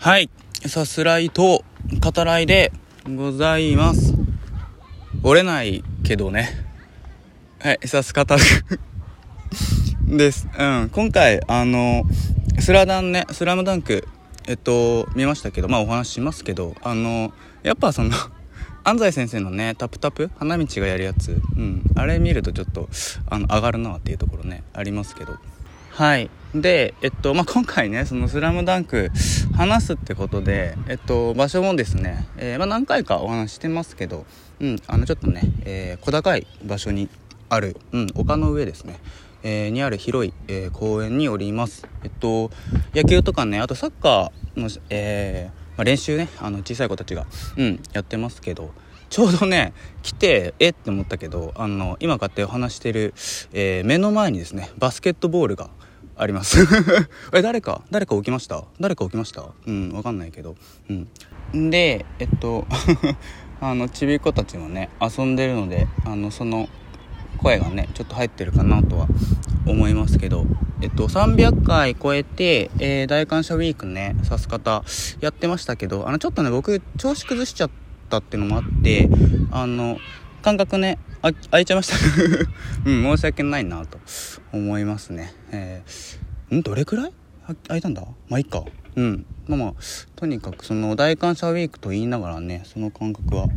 はい。さすらいと語らいでございます。折れないけどね。はい。さす方です。うん。今回、あの、スラダンね、スラムダンク、えっと、見ましたけど、まあお話ししますけど、あの、やっぱその、安西先生のね、タプタプ花道がやるやつ、うん。あれ見るとちょっと、あの、上がるなっていうところね、ありますけど。はい。で、えっと、まあ、今回ね、そのスラムダンク話すってことで、えっと、場所もですね、えーまあ、何回かお話してますけど、うん、あの、ちょっとね、えー小高い場所にある、うん、丘の上ですね、えーにある広い、え公園におります。えっと、野球とかね、あとサッカーの、えまあ、練習ね、あの、小さい子たちが、うん、やってますけど、ちょうどね来てえって思ったけどあの今こうやってお話してる、えー目の前にですねバスケットボールがあります。え誰か誰か起きました？誰か起きました？うんわかんないけど。うん。でえっと あのちびっ子たちもね遊んでるのであのその声がねちょっと入ってるかなとは思いますけど。えっと300回超えて、えー大感謝ウィークねさす方やってましたけどあのちょっとね僕調子崩しちゃったっていうのもあってあの感覚ねあ空いちゃいました。うん申し訳ないなと。思いますね。えーん？どれくらい？あ空いたんだ？まあいいか。うん。まあまあとにかくその大感謝ウィークと言いながらねその感覚は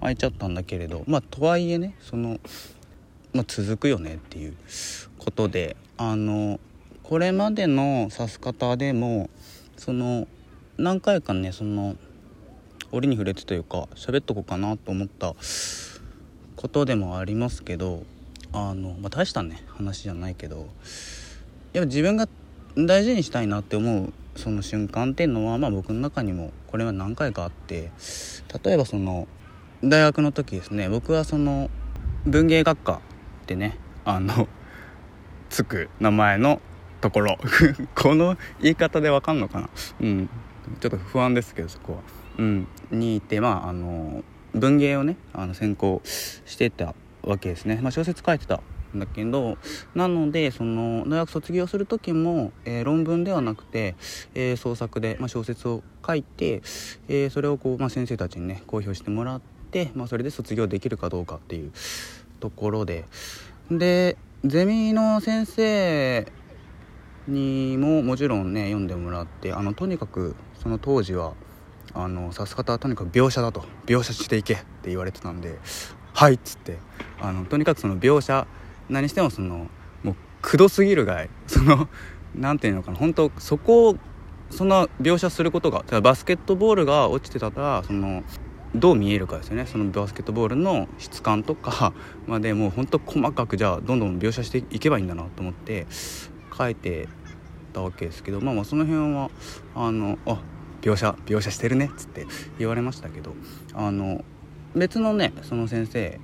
空いちゃったんだけれど。まあとはいえねそのまあ、続くよねっていうことであのこれまでの指す方でもその何回かねその折に触れてというか喋っとこうかなと思ったことでもありますけどあの、まあ、大したね話じゃないけどやっぱ自分が大事にしたいなって思うその瞬間っていうのは、まあ、僕の中にもこれは何回かあって例えばその大学の時ですね僕はその文芸学科ってねあのつく名前のところ この言い方でわかんのかな？うん。ちょっと不安ですけどそこは。うん。にいてまああの文芸をねあの専攻してたわけですね、まあ、小説書いてたんだけどなのでその大学卒業する時も、えー論文ではなくて、えー創作で、まあ、小説を書いて、えーそれをこう、まあ、先生たちにね公表してもらって、まあ、それで卒業できるかどうかっていうところで。でゼミの先生にももちろんね読んでもらってあのとにかくその当時はあの指す方はとにかく描写だと。描写していけって言われてたんで「はい」っつって。あのとにかくその描写何してもそのもうくどすぎるがいそのなんていうのかな本当そこをその描写することがバスケットボールが落ちてたらそのどう見えるかですよね。そのバスケットボールの質感とか までもうほんと細かくじゃあどんどん描写していけばいいんだなと思って書いてたわけですけどまあまあその辺はあのあ描写描写してるねっつって言われましたけどあの別のねその先生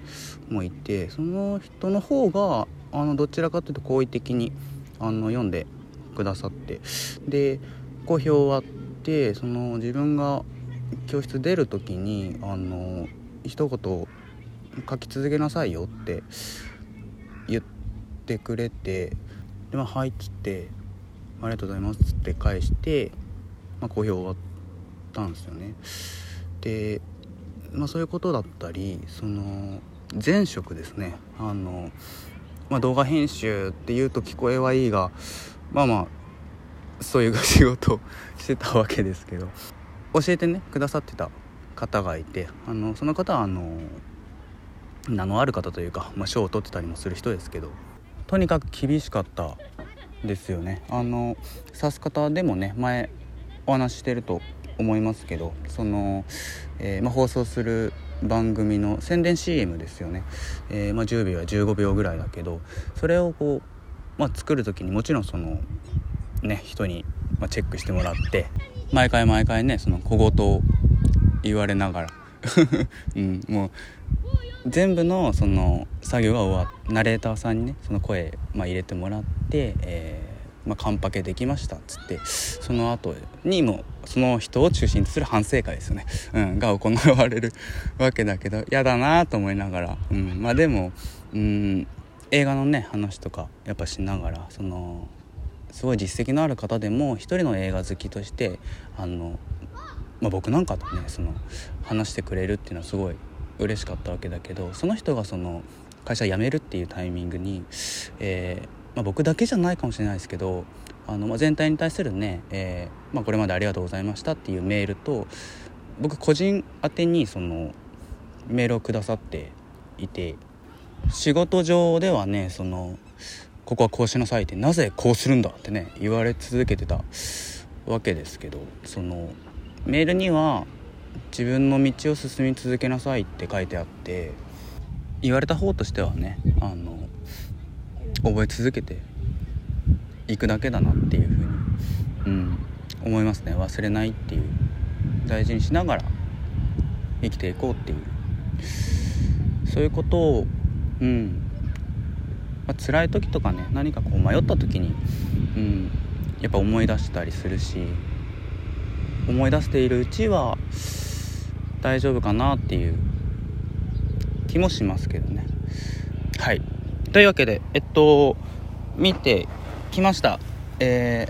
もいてその人の方があのどちらかというと好意的にあの読んでくださってで公表終わってその自分が教室出る時にあの一言書き続けなさいよって言ってくれてで、はいっつってありがとうございますっつって返して、まあ、公表終わってたんですよね。で、まあ、そういうことだったりその前職ですね。あの、まあ、動画編集っていうと聞こえはいいがまあまあそういう仕事を してたわけですけど教えてねくださってた方がいてあのその方はあの名のある方というか、まあ、賞を取ってたりもする人ですけどとにかく厳しかったですよね。あの指す方でもね前お話ししてると思いますけどその、えーまあ、放送する番組の宣伝 CM ですよね、えーまあ、10秒や15秒ぐらいだけどそれをこう、まあ、作る時にもちろんそのね人に、ま、チェックしてもらって毎回毎回ねその小言を言われながら、うん、もう全部のその作業が終わっナレーターさんにねその声、まあ、入れてもらって、えーまあ、カンパケできましたっつってその後にもその人を中心とする反省会ですよね、うん、が行われるわけだけど嫌だなと思いながら、うん、まあでも、うん、映画のね話とかやっぱしながらそのすごい実績のある方でも一人の映画好きとしてあのまあ、僕なんかとねその話してくれるっていうのはすごい嬉しかったわけだけどその人がその会社辞めるっていうタイミングに、えー、まあ、僕だけじゃないかもしれないですけどあの、ま、全体に対するね、えー、まあ、これまでありがとうございましたっていうメールと僕個人宛てにそのメールをくださっていて仕事上ではねそのここはこうしなさいってなぜこうするんだってね言われ続けてたわけですけどそのメールには自分の道を進み続けなさいって書いてあって言われた方としてはねあの覚え続けていくだけだなっていうふうに、うん、思いますね。忘れないっていう大事にしながら生きていこうっていう。そういうことをうんまあ、辛い時とかね何かこう迷った時に、うん、やっぱ思い出したりするし思い出しているうちは大丈夫かなっていう気もしますけどね。はい。というわけでえっと見てきました。え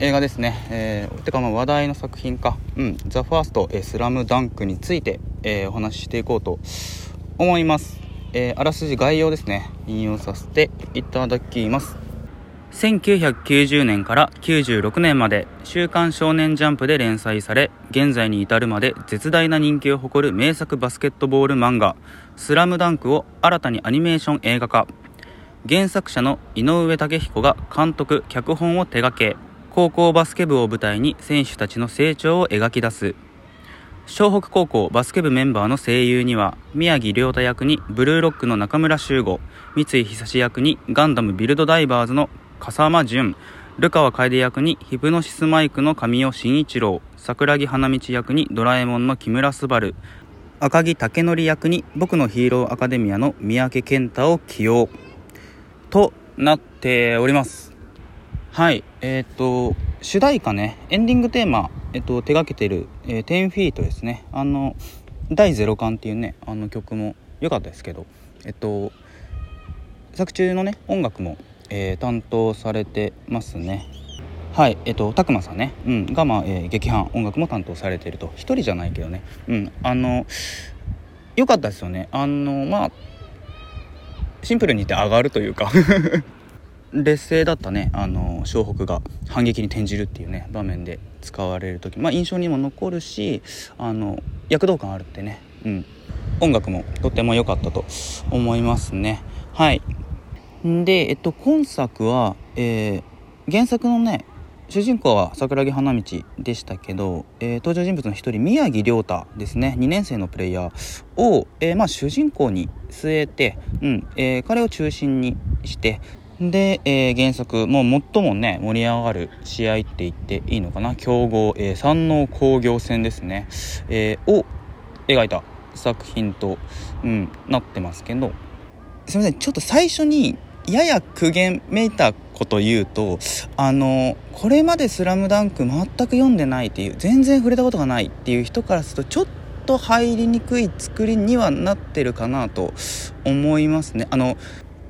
ー、映画ですね、えー、てかまあ話題の作品か「うん、ザ・ファースト、えー、スラムダンクについて、えー、お話ししていこうと思います。えー、あらすじ概要ですね。引用させていただきます。1990年から96年まで「週刊少年ジャンプ」で連載され現在に至るまで絶大な人気を誇る名作バスケットボール漫画「スラムダンクを新たにアニメーション映画化。原作者の井上武彦が監督脚本を手掛け高校バスケ部を舞台に選手たちの成長を描き出す。湘北高校バスケ部メンバーの声優には宮城亮太役にブルーロックの中村修吾三井久志役にガンダムビルドダイバーズの笠間淳ルカワ楓役にヒプノシスマイクの神尾慎一郎桜木花道役にドラえもんの木村昴赤木武則役に僕のヒーローアカデミアの三宅健太を起用。となっております。はい。えっ、と主題歌ね。エンディングテーマえっと、手がけてる、えー、10フィートですね。あの第0巻っていうねあの曲も良かったですけど。えっと作中のね音楽も、えー、担当されてますね。はい。えっと拓磨さんね、うん、が、まあえー、劇伴音楽も担当されてると。一人じゃないけどね。うん。あの良かったですよね。あのまあシンプルに言って上がるというか。劣勢だったね。あの湘北が。反撃に転じるっていうね場面で使われる時、まあ、印象にも残るしあの躍動感あるってね、うん、音楽もとっても良かったと思いますね。はい。で、えっと、今作は、えー、原作のね主人公は桜木花道でしたけど、えー、登場人物の一人宮城亮太ですね。2年生のプレイヤーを、えー、まあ、主人公に据えて、うんえー、彼を中心にしてで、えー、原作、もう最もね、盛り上がる試合って言っていいのかな、強豪、えー、山王工業戦ですね、えー、を描いた作品と、うん、なってますけど、すいません、ちょっと最初に、やや苦言めいたこと言うと、あの、これまでスラムダンク全く読んでないっていう、全然触れたことがないっていう人からすると、ちょっと入りにくい作りにはなってるかなと思いますね。あの、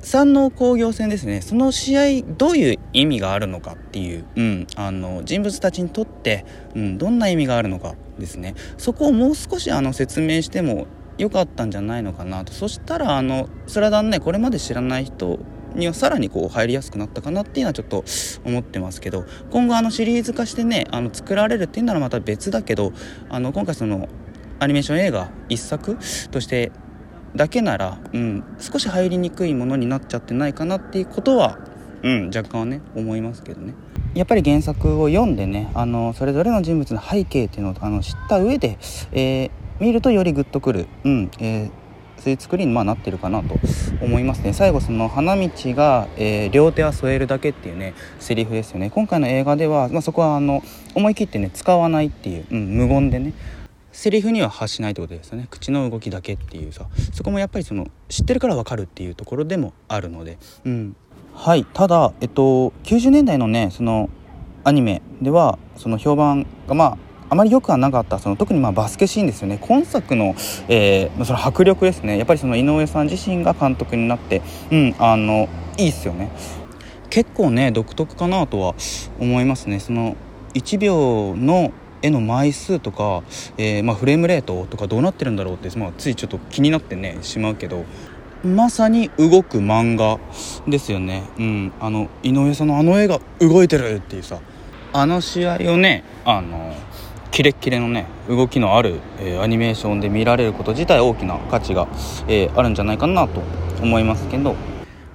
山王工業戦ですね。その試合どういう意味があるのかっていう、うん、あの人物たちにとって、うん、どんな意味があるのかですね。そこをもう少しあの説明してもよかったんじゃないのかなと。そしたらあのスラダンねこれまで知らない人にはさらにこう入りやすくなったかなっていうのはちょっと思ってますけど今後あのシリーズ化してねあの作られるっていうならまた別だけどあの今回そのアニメーション映画1作としてだけなら、うん、少し入りにくいものになっちゃってないかなっていうことは、うん、若干はね思いますけどね。やっぱり原作を読んでねあのそれぞれの人物の背景っていうのをあの知った上で、えー、見るとよりグッとくる、うんえー、そういう作りにまあなってるかなと思いますね。最後その花道が、えー、両手は添えるだけっていうねセリフですよね。今回の映画では、まあ、そこはあの思い切ってね使わないっていう、うん、無言でねセリフには発しないってことですよね。口の動きだけっていうさ。そこもやっぱりその知ってるから分かるっていうところでもあるので。うん。はい。ただえっと90年代のねそのアニメではその評判がまああまり良くはなかったその特にまあバスケシーンですよね。今作の,、えー、その迫力ですね。やっぱりその井上さん自身が監督になってうんあのいいっすよね。結構ね独特かなとは思いますね。その1秒の絵の枚数とか、えー、まあ、フレームレートとかどうなってるんだろうって、まあ、ついちょっと気になってねしまうけどまさに動く漫画ですよね。うんあの井上さんのあの絵が動いてるっていうさあの試合をねあのキレッキレのね動きのある、えー、アニメーションで見られること自体大きな価値が、えー、あるんじゃないかなと思いますけど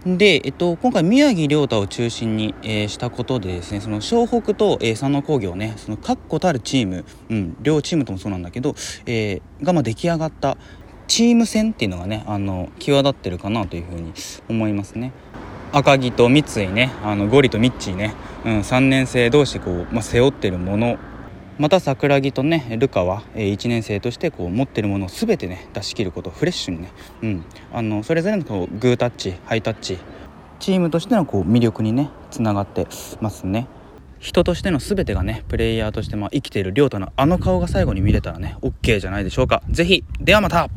で、えっと、今回宮城亮太を中心に、えー、したことでですねその湘北と、えー、佐野工業ねその確固たるチーム、うん、両チームともそうなんだけど、えー、がまあ出来上がったチーム戦っていうのがねあの際立ってるかなというふうに思いますね。赤城と三井ねあのゴリとミッチーね、うん、3年生同士こう、まあ、背負ってるものまた桜木とねルカは、え、1年生としてこう持ってるものを全てね出し切ることフレッシュにね、うん、あのそれぞれのこうグータッチハイタッチチームとしてのこう魅力にねつながってますね。人としての全てがねプレイヤーとしてまあ生きている亮太のあの顔が最後に見れたらね OK じゃないでしょうか。是非ではまた。